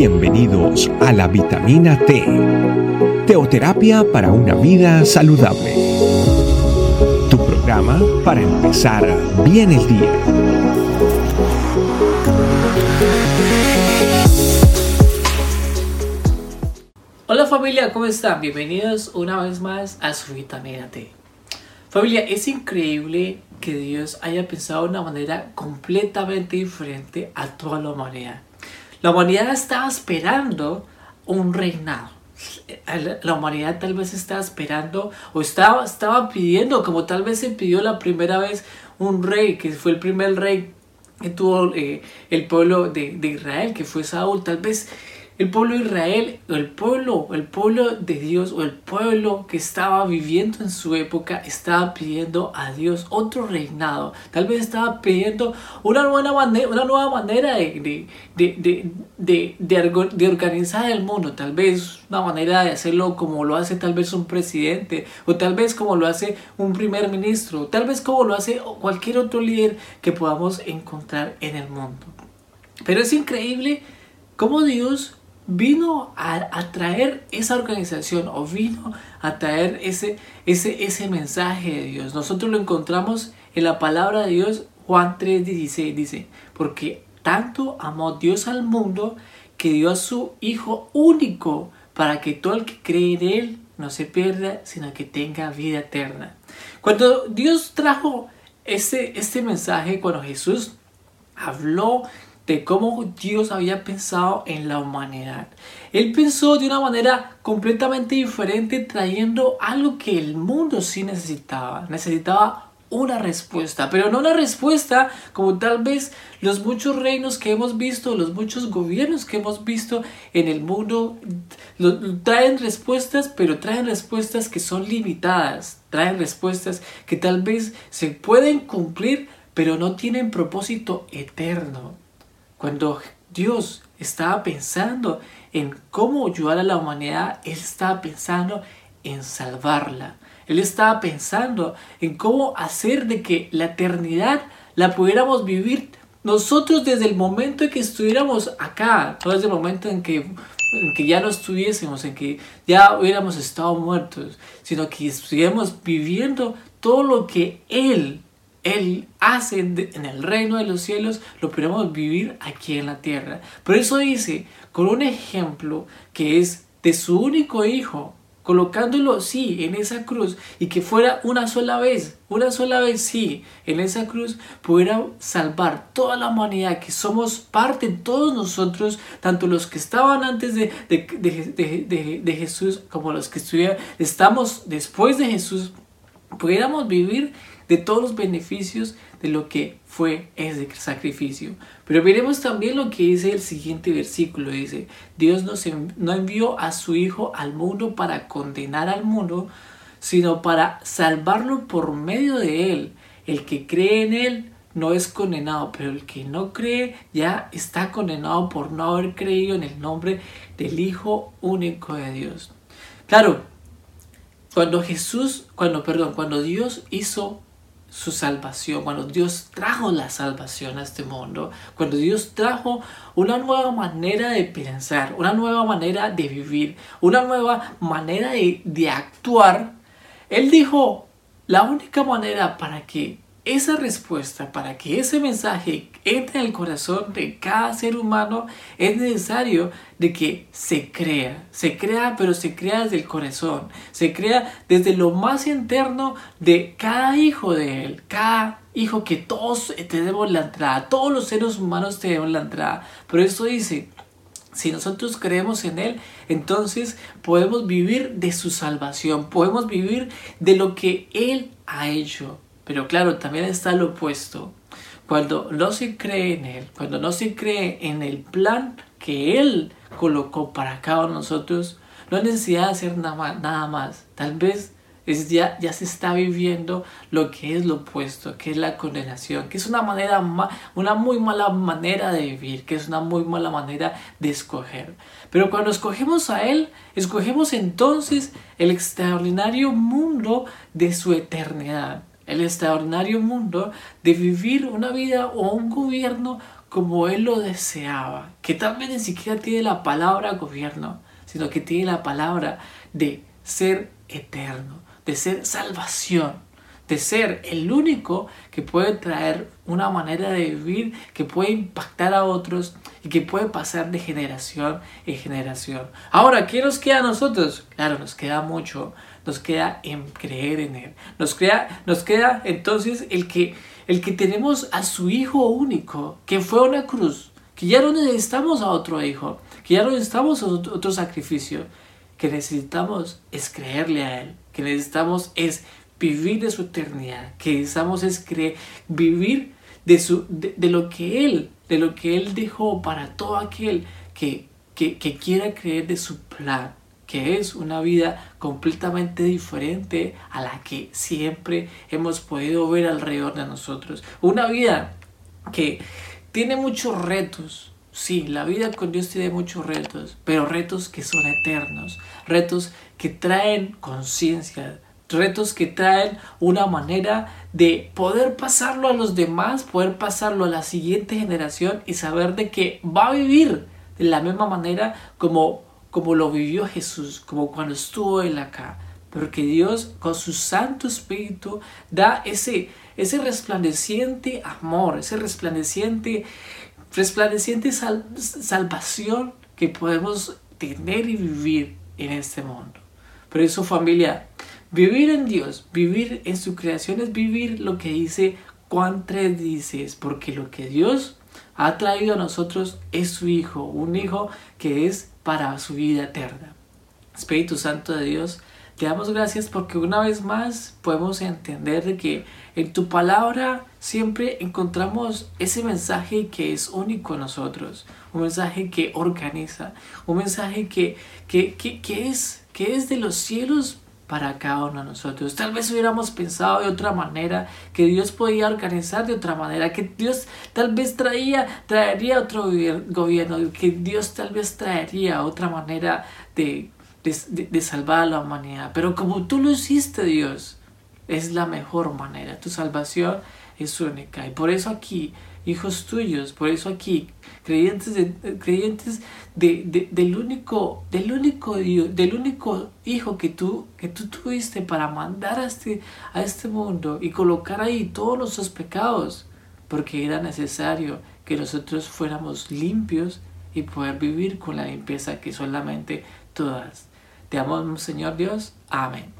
Bienvenidos a la vitamina T, teoterapia para una vida saludable. Tu programa para empezar bien el día. Hola familia, ¿cómo están? Bienvenidos una vez más a su vitamina T. Familia, es increíble que Dios haya pensado de una manera completamente diferente a toda la humanidad. La humanidad estaba esperando un reinado. La humanidad tal vez estaba esperando o estaba, pidiendo, como tal vez se pidió la primera vez, un rey, que fue el primer rey que tuvo eh, el pueblo de, de Israel, que fue Saúl. Tal vez el pueblo de Israel, o el pueblo, el pueblo de Dios, o el pueblo que estaba viviendo en su época, estaba pidiendo a Dios otro reinado. Tal vez estaba pidiendo una, buena manera, una nueva manera de, de, de, de, organizar el mundo. Tal vez una manera de hacerlo como lo hace tal vez un presidente, o tal vez como lo hace un primer ministro, tal vez como lo hace cualquier otro líder que podamos encontrar en el mundo. Pero es increíble cómo Dios vino a, traer esa organización o vino a traer ese, ese, ese mensaje de Dios. Nosotros lo encontramos en la palabra de Dios, Juan 3:16 dice, porque tanto amó Dios al mundo que dio a su Hijo único para que todo el que cree en Él no se pierda, sino que tenga vida eterna. Cuando Dios trajo este, este mensaje, cuando Jesús habló de cómo Dios había pensado en la humanidad. Él pensó de una manera completamente diferente trayendo algo que el mundo sí necesitaba. Necesitaba una respuesta, pero no una respuesta como tal vez los muchos reinos que hemos visto, los muchos gobiernos que hemos visto en el mundo traen respuestas, pero traen respuestas que son limitadas, traen respuestas que tal vez se pueden cumplir, pero no tienen propósito eterno. Cuando Dios estaba pensando en cómo ayudar a la humanidad, Él estaba pensando en salvarla. Él estaba pensando en cómo hacer de que la eternidad la pudiéramos vivir nosotros desde el momento en que estuviéramos acá, no desde el momento en que, en que ya no estuviésemos, en que ya hubiéramos estado muertos, sino que estuviéramos viviendo todo lo que Él él hace en el reino de los cielos, lo podemos vivir aquí en la tierra. Por eso dice, con un ejemplo que es de su único hijo, colocándolo, sí, en esa cruz, y que fuera una sola vez, una sola vez, sí, en esa cruz, pudiera salvar toda la humanidad, que somos parte, todos nosotros, tanto los que estaban antes de, de, de Jesús como los que estuvieran, estamos después de Jesús, pudiéramos vivir de todos los beneficios de lo que fue ese sacrificio. Pero veremos también lo que dice el siguiente versículo. Dice, Dios no envió a su Hijo al mundo para condenar al mundo, sino para salvarlo por medio de él. El que cree en él no es condenado, pero el que no cree ya está condenado por no haber creído en el nombre del Hijo único de Dios. Claro, cuando Jesús, cuando, perdón, cuando Dios hizo su salvación, cuando Dios trajo la salvación a este mundo, cuando Dios trajo una nueva manera de pensar, una nueva manera de vivir, una nueva manera de, de actuar, Él dijo, la única manera para que esa respuesta, para que ese mensaje entre en el corazón de cada ser humano, es necesario de que se crea. Se crea, pero se crea desde el corazón. Se crea desde lo más interno de cada hijo de él. Cada hijo que todos tenemos la entrada. Todos los seres humanos tenemos la entrada. Pero eso dice, si nosotros creemos en Él, entonces podemos vivir de su salvación, podemos vivir de lo que Él ha hecho. Pero claro, también está lo opuesto. Cuando no se cree en Él, cuando no se cree en el plan que Él colocó para cada uno de nosotros, no hay necesidad de hacer nada más. Tal vez es ya, ya se está viviendo lo que es lo opuesto, que es la condenación, que es una manera una muy mala manera de vivir, que es una muy mala manera de escoger. Pero cuando escogemos a Él, escogemos entonces el extraordinario mundo de su eternidad el extraordinario mundo de vivir una vida o un gobierno como Él lo deseaba, que vez ni siquiera tiene la palabra gobierno, sino que tiene la palabra de ser eterno, de ser salvación, de ser el único que puede traer una manera de vivir que puede impactar a otros y que puede pasar de generación en generación. Ahora, ¿qué nos queda a nosotros? Claro, nos queda mucho, nos queda en creer en Él. Nos queda, nos queda entonces el que, el que tenemos a su Hijo único, que fue una cruz, que ya no necesitamos a otro Hijo, que ya no necesitamos otro sacrificio, que necesitamos es creerle a Él, que necesitamos es vivir de su eternidad, que necesitamos es creer, vivir de, su, de, lo que Él, de lo que Él dejó para todo aquel que, que, que quiera creer de su plan que es una vida completamente diferente a la que siempre hemos podido ver alrededor de nosotros. Una vida que tiene muchos retos. Sí, la vida con Dios tiene muchos retos, pero retos que son eternos, retos que traen conciencia, retos que traen una manera de poder pasarlo a los demás, poder pasarlo a la siguiente generación y saber de que va a vivir de la misma manera como como lo vivió Jesús, como cuando estuvo él acá. Porque Dios con su Santo Espíritu da ese, ese resplandeciente amor, ese resplandeciente, resplandeciente salvación que podemos tener y vivir en este mundo. Por eso familia, vivir en Dios, vivir en su creación es vivir lo que dice Juan 3 dices, porque lo que Dios ha traído a nosotros es su Hijo, un Hijo que es para su vida eterna. Espíritu Santo de Dios, te damos gracias porque una vez más podemos entender de que en tu palabra siempre encontramos ese mensaje que es único en nosotros, un mensaje que organiza, un mensaje que, que, que, es, que es de los cielos para cada uno de nosotros. Tal vez hubiéramos pensado de otra manera, que Dios podía organizar de otra manera, que Dios tal vez traía, traería otro gobierno, que Dios tal vez traería otra manera de, de, de salvar a la humanidad. Pero como tú lo hiciste, Dios, es la mejor manera. Tu salvación es única. Y por eso aquí hijos tuyos. Por eso aquí, creyentes, creyentes de, del, único, del, único, del único hijo que tú, que tú tuviste para mandar a este, a este mundo y colocar ahí todos nuestros pecados, porque era necesario que nosotros fuéramos limpios y poder vivir con la limpieza que solamente todas. Te amamos, Señor Dios. Amén.